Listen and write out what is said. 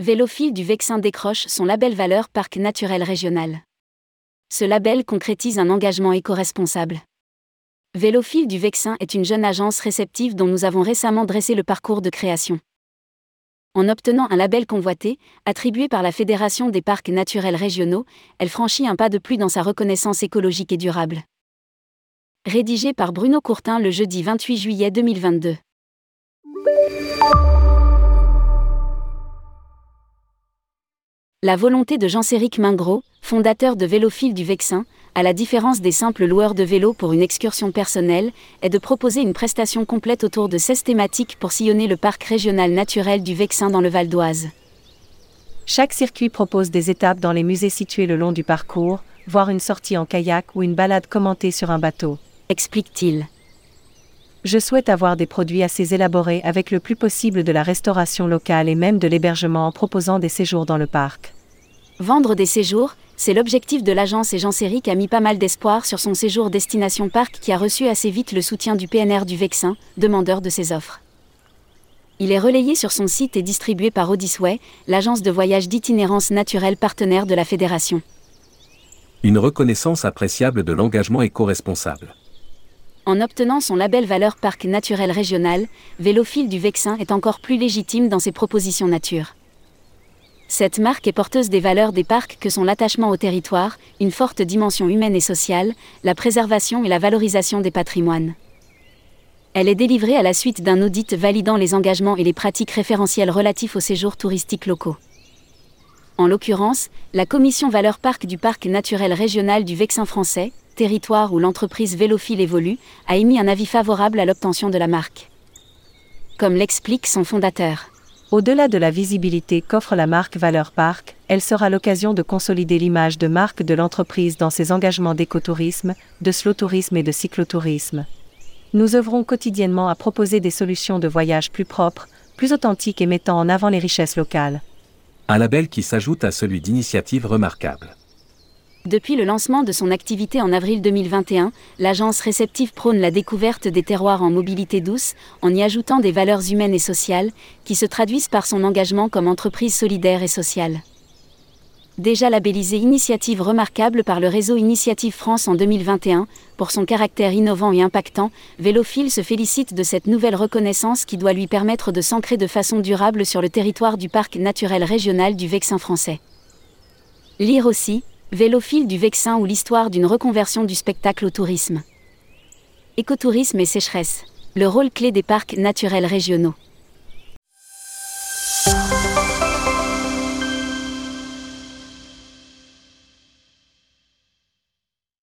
Vélophile du Vexin décroche son label Valeur Parc naturel régional. Ce label concrétise un engagement éco-responsable. Vélophile du Vexin est une jeune agence réceptive dont nous avons récemment dressé le parcours de création. En obtenant un label convoité, attribué par la Fédération des parcs naturels régionaux, elle franchit un pas de plus dans sa reconnaissance écologique et durable. Rédigé par Bruno Courtin le jeudi 28 juillet 2022. La volonté de Jean-Céric Mingros, fondateur de Vélophile du Vexin, à la différence des simples loueurs de vélo pour une excursion personnelle, est de proposer une prestation complète autour de 16 thématiques pour sillonner le parc régional naturel du Vexin dans le Val d'Oise. Chaque circuit propose des étapes dans les musées situés le long du parcours, voire une sortie en kayak ou une balade commentée sur un bateau. Explique-t-il. Je souhaite avoir des produits assez élaborés avec le plus possible de la restauration locale et même de l'hébergement en proposant des séjours dans le parc. Vendre des séjours, c'est l'objectif de l'agence et Jean Céric a mis pas mal d'espoir sur son séjour Destination Parc qui a reçu assez vite le soutien du PNR du Vexin, demandeur de ses offres. Il est relayé sur son site et distribué par Odyssey, l'agence de voyage d'itinérance naturelle partenaire de la fédération. Une reconnaissance appréciable de l'engagement éco-responsable. En obtenant son label Valeur Parc naturel régional, Vélophile du Vexin est encore plus légitime dans ses propositions nature. Cette marque est porteuse des valeurs des parcs que sont l'attachement au territoire, une forte dimension humaine et sociale, la préservation et la valorisation des patrimoines. Elle est délivrée à la suite d'un audit validant les engagements et les pratiques référentielles relatifs aux séjours touristiques locaux. En l'occurrence, la commission Valeurs Parc du Parc naturel régional du Vexin français, territoire où l'entreprise Vélophile évolue, a émis un avis favorable à l'obtention de la marque. Comme l'explique son fondateur. Au-delà de la visibilité qu'offre la marque Valeur Parc, elle sera l'occasion de consolider l'image de marque de l'entreprise dans ses engagements d'écotourisme, de slow-tourisme et de cyclotourisme. Nous œuvrons quotidiennement à proposer des solutions de voyage plus propres, plus authentiques et mettant en avant les richesses locales. Un label qui s'ajoute à celui d'initiatives remarquables. Depuis le lancement de son activité en avril 2021, l'agence réceptive prône la découverte des terroirs en mobilité douce, en y ajoutant des valeurs humaines et sociales, qui se traduisent par son engagement comme entreprise solidaire et sociale. Déjà labellisée Initiative remarquable par le réseau Initiative France en 2021, pour son caractère innovant et impactant, Vélophile se félicite de cette nouvelle reconnaissance qui doit lui permettre de s'ancrer de façon durable sur le territoire du parc naturel régional du Vexin français. Lire aussi, Vélophile du Vexin ou l'histoire d'une reconversion du spectacle au tourisme. Écotourisme et sécheresse. Le rôle clé des parcs naturels régionaux.